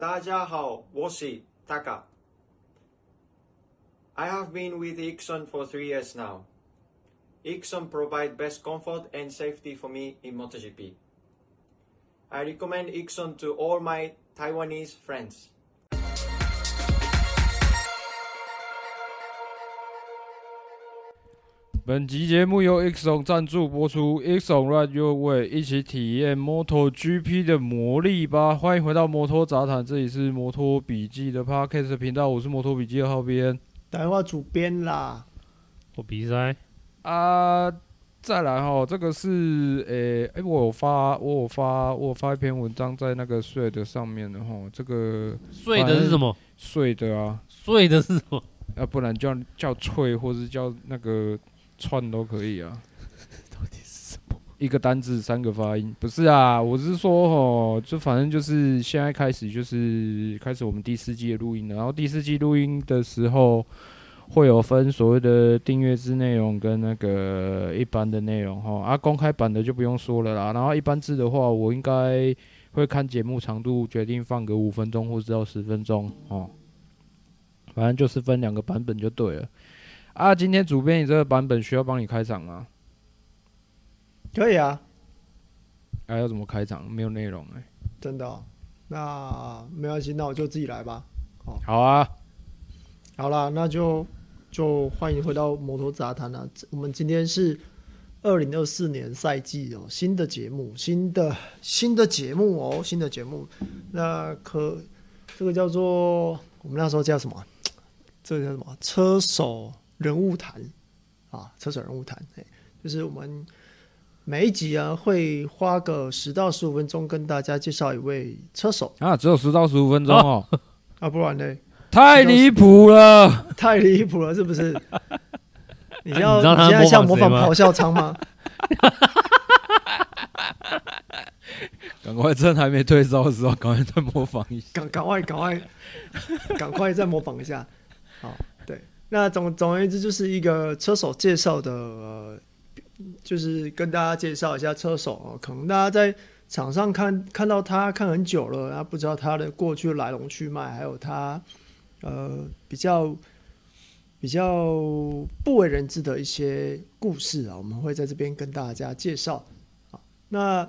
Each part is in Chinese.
大家好，我是 Taka。I have been with Ixon for three years now. Ixon provide best comfort and safety for me in MotoGP. I recommend Ixon to all my Taiwanese friends. 本集节目由 Ixon 赞助播出，Ixon Ride Your Way，一起体验 MotoGP 的魔力吧！欢迎回到摩托杂谈，这里是摩托笔记的 Podcast 频道，我是摩托笔记的浩编，打电话主编啦，我鼻塞啊，再来哈，这个是诶诶、欸欸，我有发，我有发，我有发一篇文章在那个睡的上面的哈，这个睡的是什么？睡的啊，睡的是什么？要、啊、不然叫叫脆，或是叫那个。串都可以啊，到底是什么？一个单字三个发音？不是啊，我是说哦，就反正就是现在开始就是开始我们第四季的录音了。然后第四季录音的时候会有分所谓的订阅制内容跟那个一般的内容哈。啊，公开版的就不用说了啦。然后一般制的话，我应该会看节目长度决定放个五分钟或者到十分钟哦。反正就是分两个版本就对了。啊，今天主编，你这个版本需要帮你开场吗？可以啊。还、啊、要怎么开场？没有内容哎、欸。真的、哦？那没关系，那我就自己来吧。哦，好啊。好了，那就就欢迎回到摩托杂谈了。我们今天是二零二四年赛季哦，新的节目，新的新的节目哦，新的节目。那可这个叫做我们那时候叫什么？这个叫什么？车手。人物谈啊，车手人物谈，哎，就是我们每一集啊会花个十到十五分钟跟大家介绍一位车手啊，只有十到十五分钟哦，啊，啊不然呢？太离谱了，太离谱了，是不是？你要你现在像模仿咆哮仓吗？赶快趁还没退烧的时候，赶快再模仿一下，赶赶快赶快赶快再模仿一下，好。那总总而言之，就是一个车手介绍的，呃，就是跟大家介绍一下车手哦。可能大家在场上看看到他看很久了，然后不知道他的过去来龙去脉，还有他呃比较比较不为人知的一些故事啊，我们会在这边跟大家介绍。那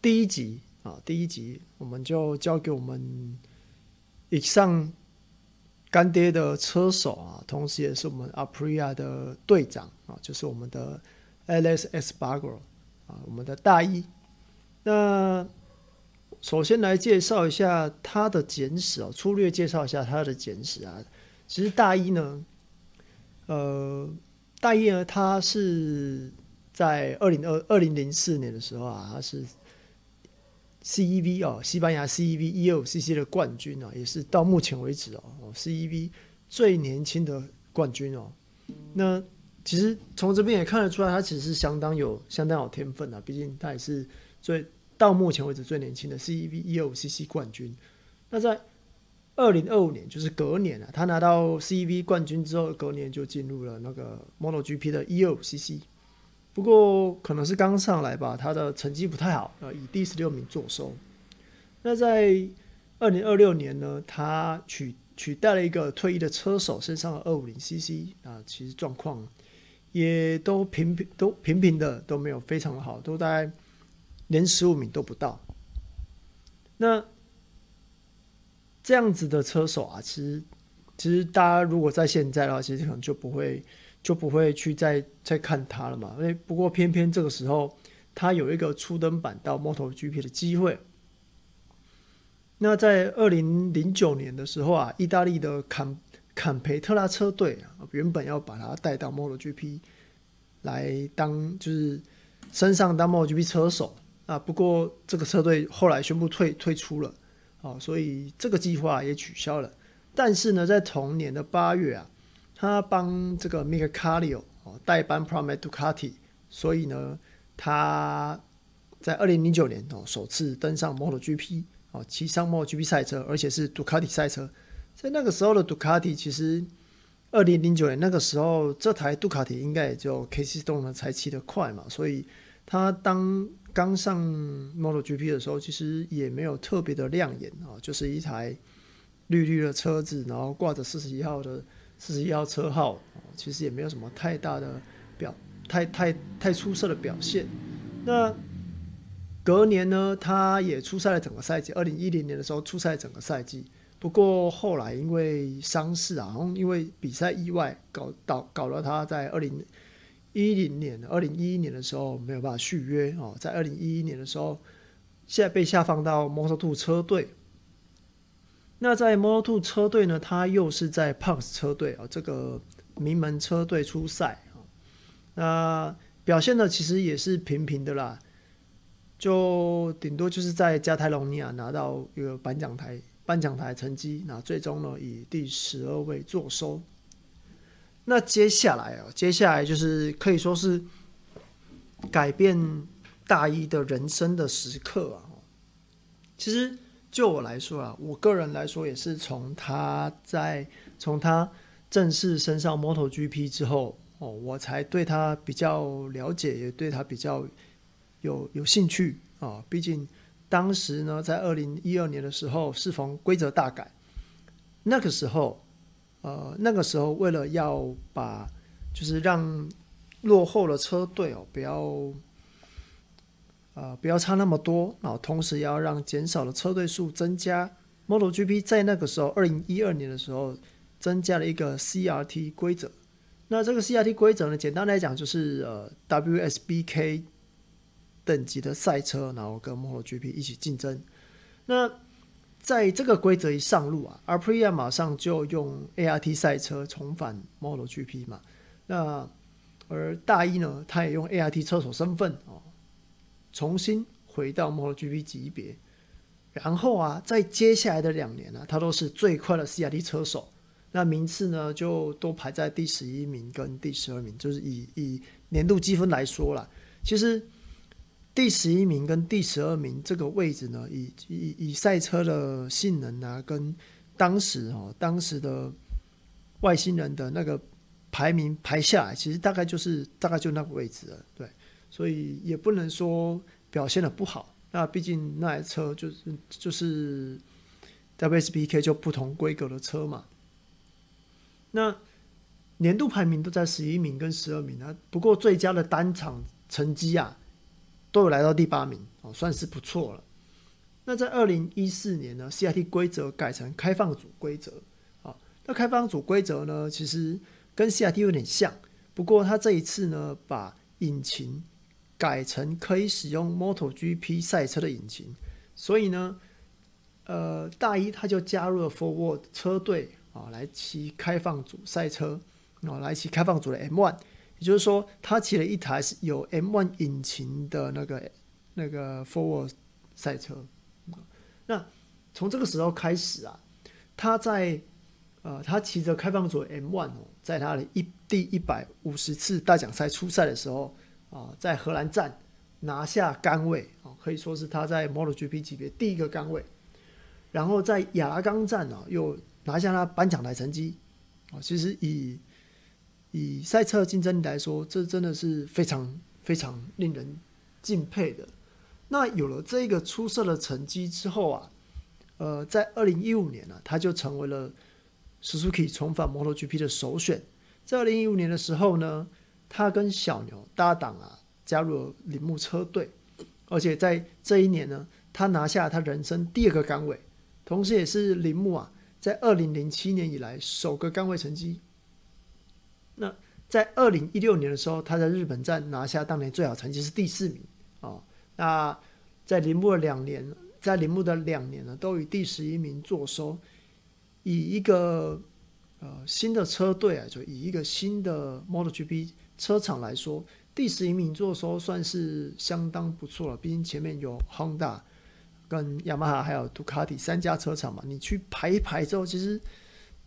第一集啊，第一集我们就交给我们以上。干爹的车手啊，同时也是我们 Aprilia 的队长啊，就是我们的 Alex Espargaro 啊，我们的大一。那首先来介绍一下他的简史啊，粗略介绍一下他的简史啊。其实大一呢，呃，大一呢，他是在二零二二零零四年的时候啊，他是。CEV 哦，西班牙 CEV E5CC 的冠军啊，也是到目前为止哦，CEV 最年轻的冠军哦。那其实从这边也看得出来，他其实是相当有相当有天分啊。毕竟他也是最到目前为止最年轻的 CEV E5CC 冠军。那在二零二五年，就是隔年啊，他拿到 CEV 冠军之后，隔年就进入了那个 MotoGP 的 E5CC。不过可能是刚上来吧，他的成绩不太好，呃，以第十六名作收。那在二零二六年呢，他取取代了一个退役的车手，身上的二五零 CC 啊，其实状况也都平平都平平的，都没有非常的好，都大概连十五名都不到。那这样子的车手啊，其实其实大家如果在现在的话，其实可能就不会。就不会去再再看他了嘛？因为，不过偏偏这个时候，他有一个初登板到 MotoGP 的机会。那在二零零九年的时候啊，意大利的坎坎培特拉车队啊，原本要把他带到 MotoGP 来当，就是身上当 MotoGP 车手啊。不过这个车队后来宣布退退出了，啊，所以这个计划也取消了。但是呢，在同年的八月啊。他帮这个 Mika Kallio 哦代班 Pramac Ducati，所以呢，他在二零零九年哦首次登上 MotoGP 哦骑上 MotoGP 赛车，而且是 Ducati 赛车。在那个时候的 Ducati，其实二零零九年那个时候这台杜卡迪应该也就 K C 动呢才骑得快嘛，所以他当刚上 MotoGP 的时候，其实也没有特别的亮眼啊，就是一台绿绿的车子，然后挂着四十一号的四十一号车号，其实也没有什么太大的表，太太太出色的表现。那隔年呢，他也出赛了整个赛季。二零一零年的时候出赛整个赛季，不过后来因为伤势啊，然后因为比赛意外搞到搞了他在二零一零年、二零一一年的时候没有办法续约哦，在二零一一年的时候，现在被下放到 Moto2 车队。那在 Moto2 车队呢，他又是在 Punks 车队啊这个名门车队出赛啊，那表现的其实也是平平的啦。就顶多就是在加泰隆尼亚拿到一个颁奖台颁奖台成绩，那最终呢以第十二位作收。那接下来啊，接下来就是可以说是改变大一的人生的时刻啊。其实就我来说啊，我个人来说也是从他在从他正式升上 MotoGP 之后哦，我才对他比较了解，也对他比较。有有兴趣啊，毕竟当时呢，在二零一二年的时候，适逢规则大改，那个时候，呃，那个时候为了要把，就是让落后的车队哦，不要，呃，不要差那么多，然后同时要让减少的车队数增加，MotoGP 在那个时候，二零一二年的时候，增加了一个 CRT 规则。那这个 CRT 规则呢，简单来讲就是呃 WSBK。等级的赛车，然后跟 MotoGP 一起竞争。那在这个规则一上路啊，Aprilia 马上就用 ART 赛车重返 MotoGP 嘛。那而大一呢，他也用 ART 车手身份哦，重新回到 MotoGP 级别。然后啊，在接下来的两年呢、啊，他都是最快的 CRT 车手，那名次呢就都排在第十一名跟第十二名，就是以以年度积分来说啦，其实。第十一名跟第十二名这个位置呢，以以以赛车的性能啊，跟当时哦当时的外星人的那个排名排下来，其实大概就是大概就那个位置了，对，所以也不能说表现的不好。那毕竟那台车就是就是 WSBK 就不同规格的车嘛。那年度排名都在十一名跟十二名啊，不过最佳的单场成绩啊。都有来到第八名哦，算是不错了。那在二零一四年呢，CIT 规则改成开放组规则啊。那开放组规则呢，其实跟 CIT 有点像，不过它这一次呢，把引擎改成可以使用 MotoGP 赛车的引擎，所以呢，呃，大一他就加入了 Forward 车队啊，来骑开放组赛车啊，来骑开放组的 M1。也就是说，他骑了一台是有 M1 引擎的那个那个 Forward 赛车。那从这个时候开始啊，他在呃，他骑着开放组 M1 哦，在他的一第一百五十次大奖赛出赛的时候啊，在荷兰站拿下杆位啊，可以说是他在 MotoGP 级别第一个杆位。然后在亚拉冈站啊，又拿下他颁奖台成绩啊，其实以。以赛车竞争力来说，这真的是非常非常令人敬佩的。那有了这个出色的成绩之后啊，呃，在二零一五年呢、啊，他就成为了 Suzuki 重返 MotoGP 的首选。在二零一五年的时候呢，他跟小牛搭档啊，加入了铃木车队，而且在这一年呢，他拿下他人生第二个杆位，同时也是铃木啊，在二零零七年以来首个杆位成绩。那在二零一六年的时候，他在日本站拿下当年最好成绩是第四名啊、哦。那在铃木的两年，在铃木的两年呢，都以第十一名作收。以一个呃新的车队啊，就以一个新的 MotoGP 车厂来说，第十一名做的时候算是相当不错了。毕竟前面有 Honda、跟雅马哈还有杜卡迪三家车厂嘛，你去排一排之后，其实。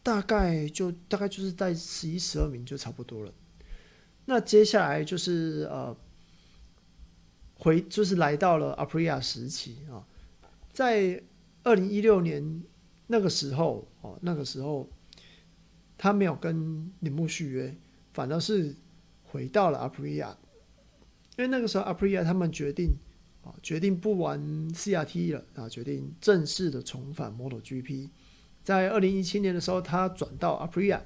大概就大概就是在十一、十二名就差不多了。那接下来就是呃，回就是来到了 Aprilia 时期啊，在二零一六年那个时候哦，那个时候他没有跟铃木续约，反而是回到了 Aprilia。因为那个时候 Aprilia 他们决定啊，决定不玩 CRT 了啊，决定正式的重返 MotoGP。在二零一七年的时候，他转到 Aprilia